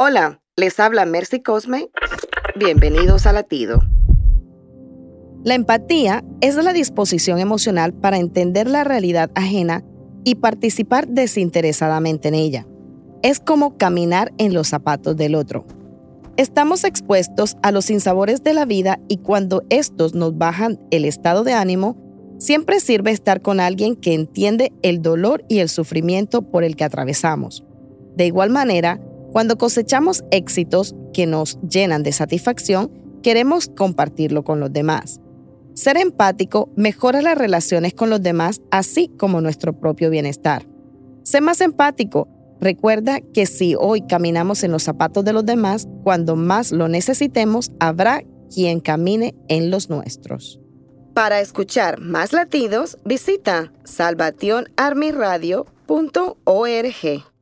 Hola, les habla Mercy Cosme. Bienvenidos a Latido. La empatía es la disposición emocional para entender la realidad ajena y participar desinteresadamente en ella. Es como caminar en los zapatos del otro. Estamos expuestos a los sinsabores de la vida y cuando estos nos bajan el estado de ánimo, siempre sirve estar con alguien que entiende el dolor y el sufrimiento por el que atravesamos. De igual manera, cuando cosechamos éxitos que nos llenan de satisfacción, queremos compartirlo con los demás. Ser empático mejora las relaciones con los demás, así como nuestro propio bienestar. Sé más empático Recuerda que si hoy caminamos en los zapatos de los demás, cuando más lo necesitemos, habrá quien camine en los nuestros. Para escuchar más latidos, visita salvationarmyradio.org.